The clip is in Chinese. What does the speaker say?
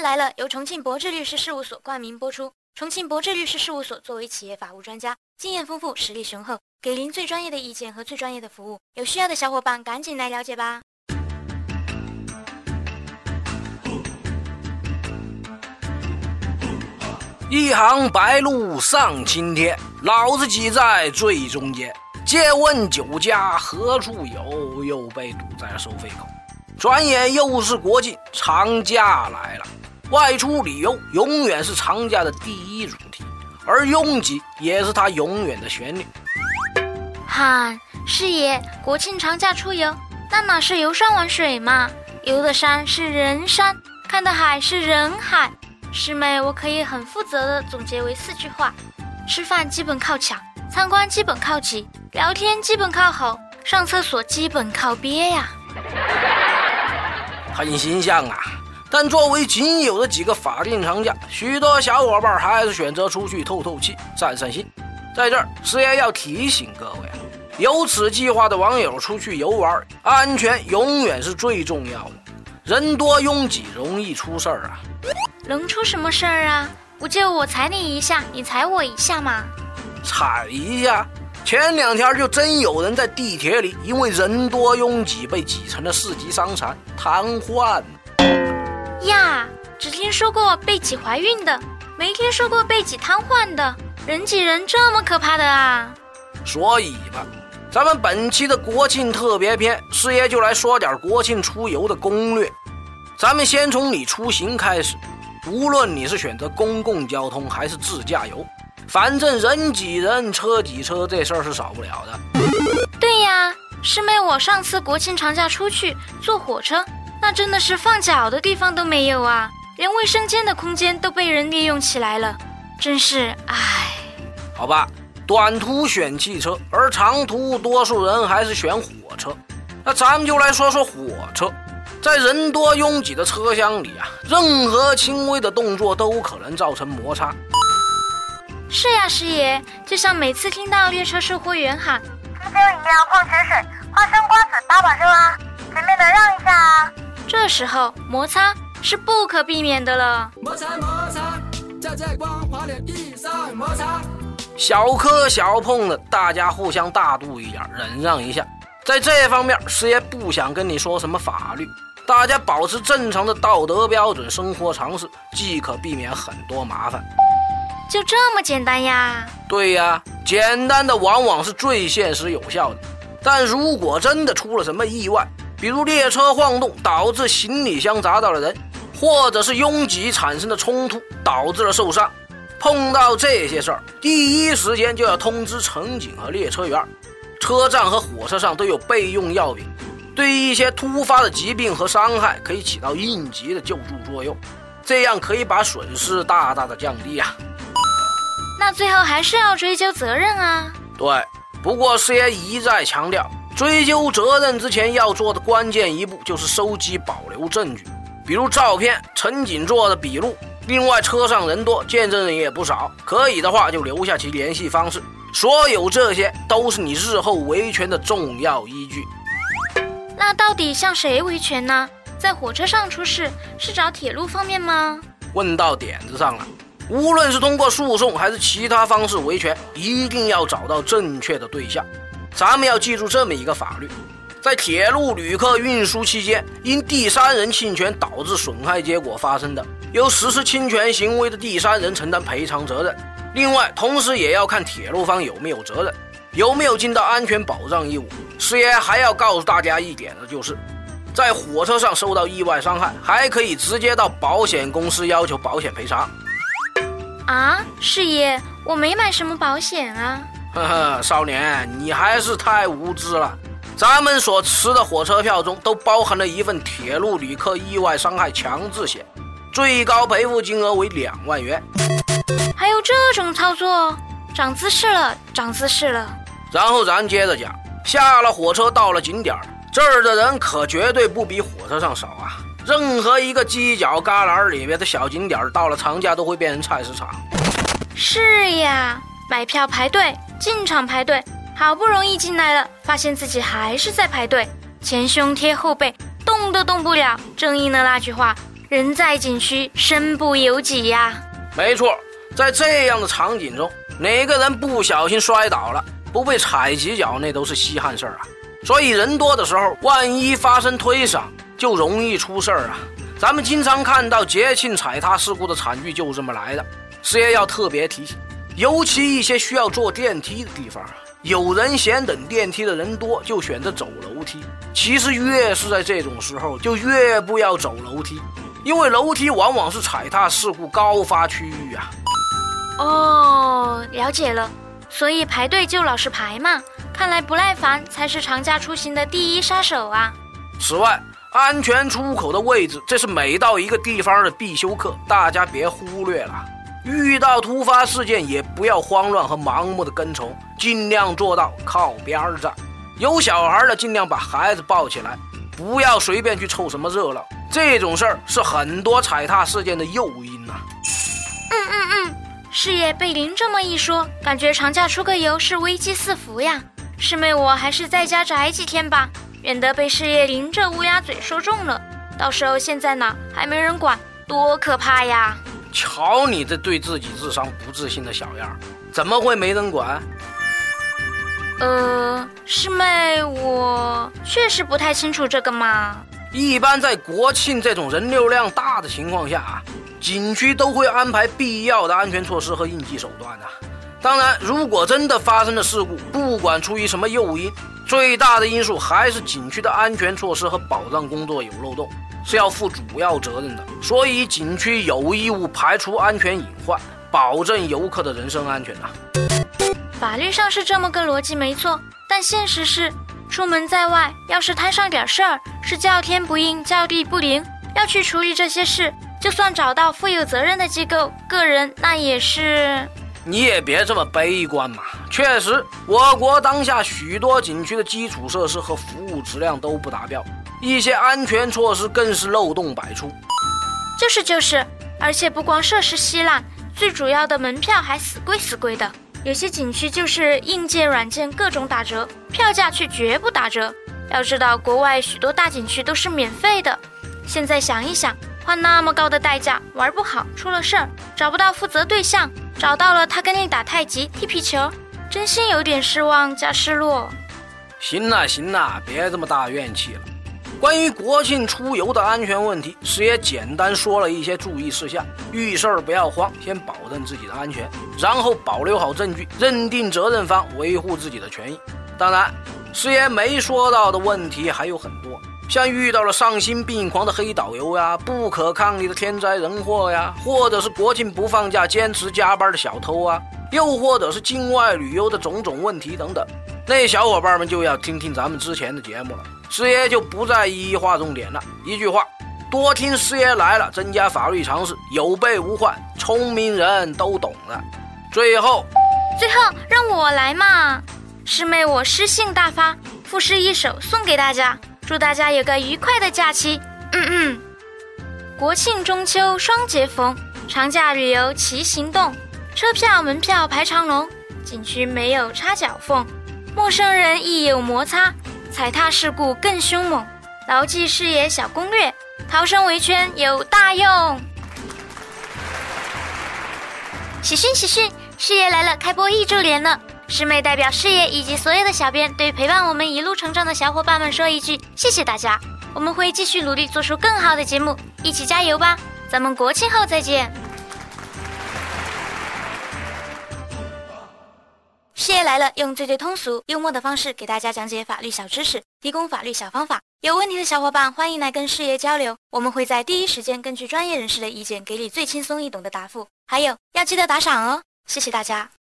来了，由重庆博智律师事务所冠名播出。重庆博智律师事务所作为企业法务专家，经验丰富，实力雄厚，给您最专业的意见和最专业的服务。有需要的小伙伴赶紧来了解吧。一行白鹭上青天，老子挤在最中间。借问酒家何处有？又被堵在了收费口。转眼又是国庆长假来了，外出旅游永远是长假的第一主题，而拥挤也是它永远的旋律。嗨，师爷，国庆长假出游，那哪是游山玩水嘛？游的山是人山，看的海是人海。师妹，我可以很负责的总结为四句话：吃饭基本靠抢，参观基本靠挤，聊天基本靠吼，上厕所基本靠憋呀。很形象啊！但作为仅有的几个法定长假，许多小伙伴还是选择出去透透气、散散心。在这儿，师爷要提醒各位，有此计划的网友出去游玩，安全永远是最重要的。人多拥挤，容易出事儿啊！能出什么事儿啊？不就我踩你一下，你踩我一下吗？踩一下？前两天就真有人在地铁里因为人多拥挤被挤成了四级伤残，瘫痪。呀，只听说过被挤怀孕的，没听说过被挤瘫痪的。人挤人这么可怕的啊？所以吧，咱们本期的国庆特别篇，师爷就来说点国庆出游的攻略。咱们先从你出行开始，无论你是选择公共交通还是自驾游，反正人挤人、车挤车这事儿是少不了的。对呀，师妹，我上次国庆长假出去坐火车，那真的是放脚的地方都没有啊，连卫生间的空间都被人利用起来了，真是唉。好吧，短途选汽车，而长途多数人还是选火车，那咱们就来说说火车。在人多拥挤的车厢里啊，任何轻微的动作都可能造成摩擦。是呀，师爷，就像每次听到列车售货员喊“啤酒、饮料、矿泉水、花生、瓜子、八宝粥啊，前面的让一下啊”，这时候摩擦是不可避免的了。摩擦摩擦，在这光滑的地上摩擦，小磕小碰的，大家互相大度一点，忍让一下。在这方面，师爷不想跟你说什么法律。大家保持正常的道德标准、生活常识，即可避免很多麻烦。就这么简单呀？对呀，简单的往往是最现实有效的。但如果真的出了什么意外，比如列车晃动导致行李箱砸到了人，或者是拥挤产生的冲突导致了受伤，碰到这些事儿，第一时间就要通知乘警和列车员。车站和火车上都有备用药品。对于一些突发的疾病和伤害，可以起到应急的救助作用，这样可以把损失大大的降低啊。那最后还是要追究责任啊。对，不过师爷一再强调，追究责任之前要做的关键一步就是收集保留证据，比如照片、乘警做的笔录。另外，车上人多，见证人也不少，可以的话就留下其联系方式。所有这些都是你日后维权的重要依据。那到底向谁维权呢？在火车上出事是找铁路方面吗？问到点子上了。无论是通过诉讼还是其他方式维权，一定要找到正确的对象。咱们要记住这么一个法律：在铁路旅客运输期间，因第三人侵权导致损害结果发生的，由实施侵权行为的第三人承担赔偿责任。另外，同时也要看铁路方有没有责任。有没有尽到安全保障义务？师爷还要告诉大家一点的就是，在火车上受到意外伤害，还可以直接到保险公司要求保险赔偿。啊，师爷，我没买什么保险啊！呵呵，少年，你还是太无知了。咱们所持的火车票中都包含了一份铁路旅客意外伤害强制险，最高赔付金额为两万元。还有这种操作？长姿势了，长姿势了。然后咱接着讲，下了火车到了景点这儿的人可绝对不比火车上少啊！任何一个犄角旮旯里面的小景点到了长假都会变成菜市场。是呀，买票排队，进场排队，好不容易进来了，发现自己还是在排队，前胸贴后背，动都动不了。正应了那句话：人在景区，身不由己呀。没错，在这样的场景中，哪个人不小心摔倒了，不被踩几脚，那都是稀罕事儿啊。所以人多的时候，万一发生推搡，就容易出事儿啊。咱们经常看到节庆踩踏事故的惨剧，就这么来的。师爷要特别提醒，尤其一些需要坐电梯的地方，有人嫌等电梯的人多，就选择走楼梯。其实越是在这种时候，就越不要走楼梯，因为楼梯往往是踩踏事故高发区域啊。哦，了解了。所以排队就老实排嘛。看来不耐烦才是长假出行的第一杀手啊！此外，安全出口的位置，这是每到一个地方的必修课，大家别忽略了。遇到突发事件也不要慌乱和盲目的跟从，尽量做到靠边站。有小孩的尽量把孩子抱起来，不要随便去凑什么热闹。这种事儿是很多踩踏事件的诱因呐。嗯嗯嗯，师爷被您这么一说，感觉长假出个游是危机四伏呀。师妹，我还是在家宅几天吧，免得被师爷您这乌鸦嘴说中了。到时候现在呢，还没人管，多可怕呀！瞧你这对自己智商不自信的小样，怎么会没人管？呃，师妹，我确实不太清楚这个嘛。一般在国庆这种人流量大的情况下啊，景区都会安排必要的安全措施和应急手段的。当然，如果真的发生了事故，不管出于什么诱因，最大的因素还是景区的安全措施和保障工作有漏洞，是要负主要责任的。所以，景区有义务排除安全隐患，保证游客的人身安全呐。法律上是这么个逻辑没错，但现实是，出门在外，要是摊上点事儿，是叫天不应，叫地不灵，要去处理这些事，就算找到负有责任的机构、个人，那也是。你也别这么悲观嘛！确实，我国当下许多景区的基础设施和服务质量都不达标，一些安全措施更是漏洞百出。就是就是，而且不光设施稀烂，最主要的门票还死贵死贵的。有些景区就是硬件、软件各种打折，票价却绝不打折。要知道，国外许多大景区都是免费的。现在想一想，花那么高的代价玩不好，出了事儿，找不到负责对象。找到了，他跟你打太极、踢皮球，真心有点失望加失落。行了行了，别这么大怨气了。关于国庆出游的安全问题，师爷简单说了一些注意事项。遇事儿不要慌，先保证自己的安全，然后保留好证据，认定责任方，维护自己的权益。当然，师爷没说到的问题还有很多。像遇到了丧心病狂的黑导游呀，不可抗力的天灾人祸呀，或者是国庆不放假坚持加班的小偷啊，又或者是境外旅游的种种问题等等，那小伙伴们就要听听咱们之前的节目了。师爷就不再一一划重点了。一句话，多听师爷来了，增加法律常识，有备无患，聪明人都懂了。最后，最后让我来嘛，师妹，我诗兴大发，赋诗一首送给大家。祝大家有个愉快的假期。嗯嗯，国庆中秋双节逢，长假旅游齐行动，车票门票排长龙，景区没有插脚缝，陌生人亦有摩擦，踩踏事故更凶猛。牢记视野小攻略，逃生围圈有大用。喜讯喜讯，视野来了，开播一周年了。师妹代表师爷以及所有的小编，对陪伴我们一路成长的小伙伴们说一句：谢谢大家！我们会继续努力，做出更好的节目，一起加油吧！咱们国庆后再见。来了，用最最通俗、幽默的方式给大家讲解法律小知识，提供法律小方法。有问题的小伙伴欢迎来跟师爷交流，我们会在第一时间根据专业人士的意见，给你最轻松易懂的答复。还有要记得打赏哦，谢谢大家。